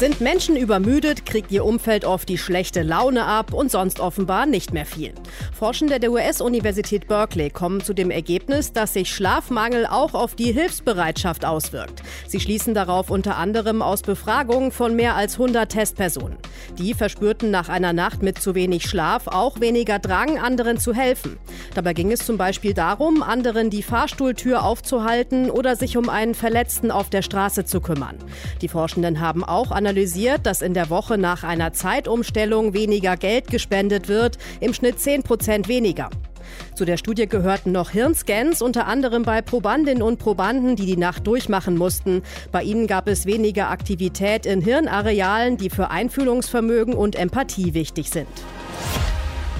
Sind Menschen übermüdet, kriegt ihr Umfeld oft die schlechte Laune ab und sonst offenbar nicht mehr viel. Forschende der US-Universität Berkeley kommen zu dem Ergebnis, dass sich Schlafmangel auch auf die Hilfsbereitschaft auswirkt. Sie schließen darauf unter anderem aus Befragungen von mehr als 100 Testpersonen. Die verspürten nach einer Nacht mit zu wenig Schlaf auch weniger Drang, anderen zu helfen. Dabei ging es zum Beispiel darum, anderen die Fahrstuhltür aufzuhalten oder sich um einen Verletzten auf der Straße zu kümmern. Die Forschenden haben auch analysiert, dass in der Woche nach einer Zeitumstellung weniger Geld gespendet wird, im Schnitt 10 Prozent weniger. Zu der Studie gehörten noch Hirnscans, unter anderem bei Probandinnen und Probanden, die die Nacht durchmachen mussten. Bei ihnen gab es weniger Aktivität in Hirnarealen, die für Einfühlungsvermögen und Empathie wichtig sind.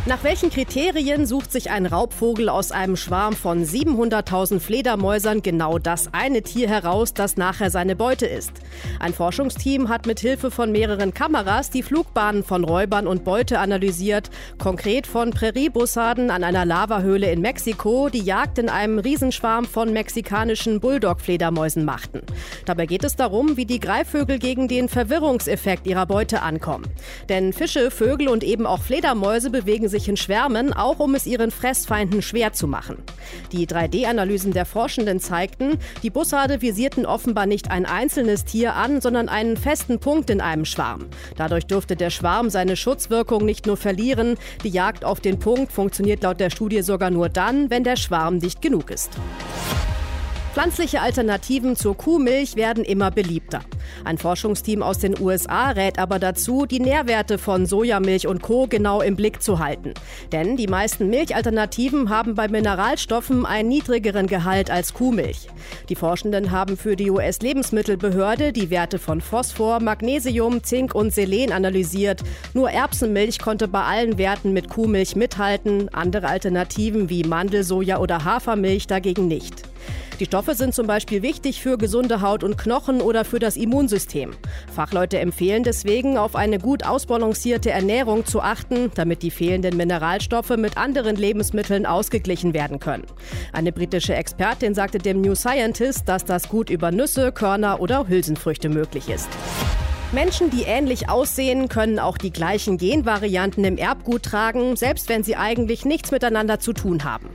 Nach welchen Kriterien sucht sich ein Raubvogel aus einem Schwarm von 700.000 Fledermäusern genau das eine Tier heraus, das nachher seine Beute ist? Ein Forschungsteam hat mit Hilfe von mehreren Kameras die Flugbahnen von Räubern und Beute analysiert, konkret von Präriebussarden an einer Lavahöhle in Mexiko, die Jagd in einem Riesenschwarm von mexikanischen Bulldog-Fledermäusen machten. Dabei geht es darum, wie die Greifvögel gegen den Verwirrungseffekt ihrer Beute ankommen. Denn Fische, Vögel und eben auch Fledermäuse bewegen sich in Schwärmen, auch um es ihren Fressfeinden schwer zu machen. Die 3D-Analysen der Forschenden zeigten, die Bussarde visierten offenbar nicht ein einzelnes Tier an, sondern einen festen Punkt in einem Schwarm. Dadurch dürfte der Schwarm seine Schutzwirkung nicht nur verlieren, die Jagd auf den Punkt funktioniert laut der Studie sogar nur dann, wenn der Schwarm dicht genug ist. Pflanzliche Alternativen zur Kuhmilch werden immer beliebter. Ein Forschungsteam aus den USA rät aber dazu, die Nährwerte von Sojamilch und Co. genau im Blick zu halten. Denn die meisten Milchalternativen haben bei Mineralstoffen einen niedrigeren Gehalt als Kuhmilch. Die Forschenden haben für die US-Lebensmittelbehörde die Werte von Phosphor, Magnesium, Zink und Selen analysiert. Nur Erbsenmilch konnte bei allen Werten mit Kuhmilch mithalten, andere Alternativen wie Mandel, Soja oder Hafermilch dagegen nicht. Die Stoffe sind zum Beispiel wichtig für gesunde Haut und Knochen oder für das Immunsystem. Fachleute empfehlen deswegen, auf eine gut ausbalancierte Ernährung zu achten, damit die fehlenden Mineralstoffe mit anderen Lebensmitteln ausgeglichen werden können. Eine britische Expertin sagte dem New Scientist, dass das gut über Nüsse, Körner oder Hülsenfrüchte möglich ist. Menschen, die ähnlich aussehen, können auch die gleichen Genvarianten im Erbgut tragen, selbst wenn sie eigentlich nichts miteinander zu tun haben.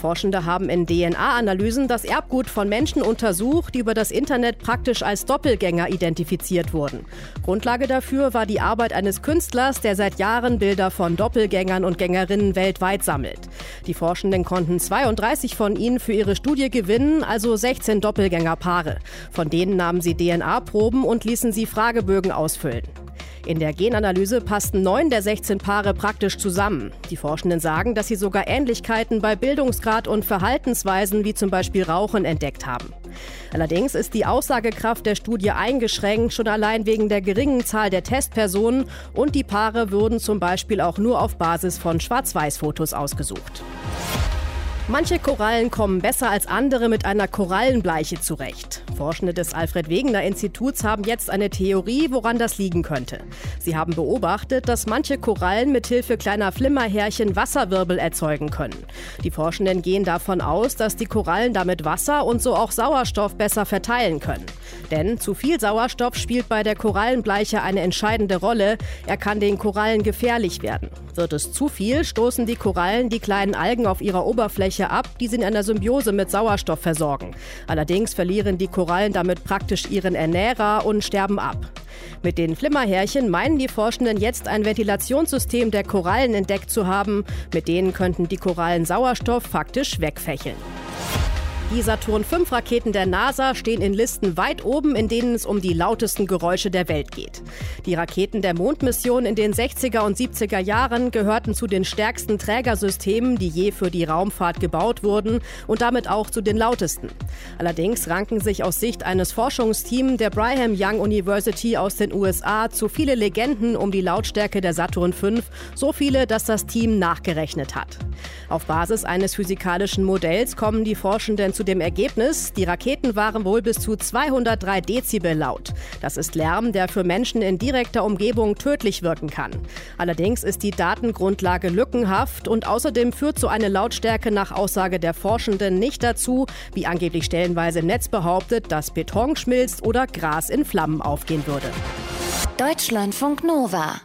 Forschende haben in DNA-Analysen das Erbgut von Menschen untersucht, die über das Internet praktisch als Doppelgänger identifiziert wurden. Grundlage dafür war die Arbeit eines Künstlers, der seit Jahren Bilder von Doppelgängern und Gängerinnen weltweit sammelt. Die Forschenden konnten 32 von ihnen für ihre Studie gewinnen, also 16 Doppelgängerpaare. Von denen nahmen sie DNA-Proben und ließen sie Fragebögen ausfüllen. In der Genanalyse passten neun der 16 Paare praktisch zusammen. Die Forschenden sagen, dass sie sogar Ähnlichkeiten bei Bildungsgrad und Verhaltensweisen wie zum Beispiel Rauchen entdeckt haben. Allerdings ist die Aussagekraft der Studie eingeschränkt, schon allein wegen der geringen Zahl der Testpersonen und die Paare würden zum Beispiel auch nur auf Basis von Schwarz-Weiß-Fotos ausgesucht. Manche Korallen kommen besser als andere mit einer Korallenbleiche zurecht. Forschende des Alfred Wegener Instituts haben jetzt eine Theorie, woran das liegen könnte. Sie haben beobachtet, dass manche Korallen mit Hilfe kleiner Flimmerhärchen Wasserwirbel erzeugen können. Die Forschenden gehen davon aus, dass die Korallen damit Wasser und so auch Sauerstoff besser verteilen können. Denn zu viel Sauerstoff spielt bei der Korallenbleiche eine entscheidende Rolle. Er kann den Korallen gefährlich werden. Wird es zu viel, stoßen die Korallen die kleinen Algen auf ihrer Oberfläche Oberfläche ab, die sie in einer Symbiose mit Sauerstoff versorgen. Allerdings verlieren die Korallen damit praktisch ihren Ernährer und sterben ab. Mit den Flimmerhärchen meinen die Forschenden jetzt ein Ventilationssystem der Korallen entdeckt zu haben. Mit denen könnten die Korallen Sauerstoff faktisch wegfächeln. Die Saturn-5-Raketen der NASA stehen in Listen weit oben, in denen es um die lautesten Geräusche der Welt geht. Die Raketen der Mondmission in den 60er und 70er Jahren gehörten zu den stärksten Trägersystemen, die je für die Raumfahrt gebaut wurden und damit auch zu den lautesten. Allerdings ranken sich aus Sicht eines Forschungsteams der Brigham Young University aus den USA zu viele Legenden um die Lautstärke der Saturn V, so viele, dass das Team nachgerechnet hat. Auf Basis eines physikalischen Modells kommen die Forschenden zu dem Ergebnis, die Raketen waren wohl bis zu 203 Dezibel laut. Das ist Lärm, der für Menschen in direkter Umgebung tödlich wirken kann. Allerdings ist die Datengrundlage lückenhaft und außerdem führt so eine Lautstärke nach Aussage der Forschenden nicht dazu, wie angeblich stellenweise im Netz behauptet, dass Beton schmilzt oder Gras in Flammen aufgehen würde. Deutschlandfunk Nova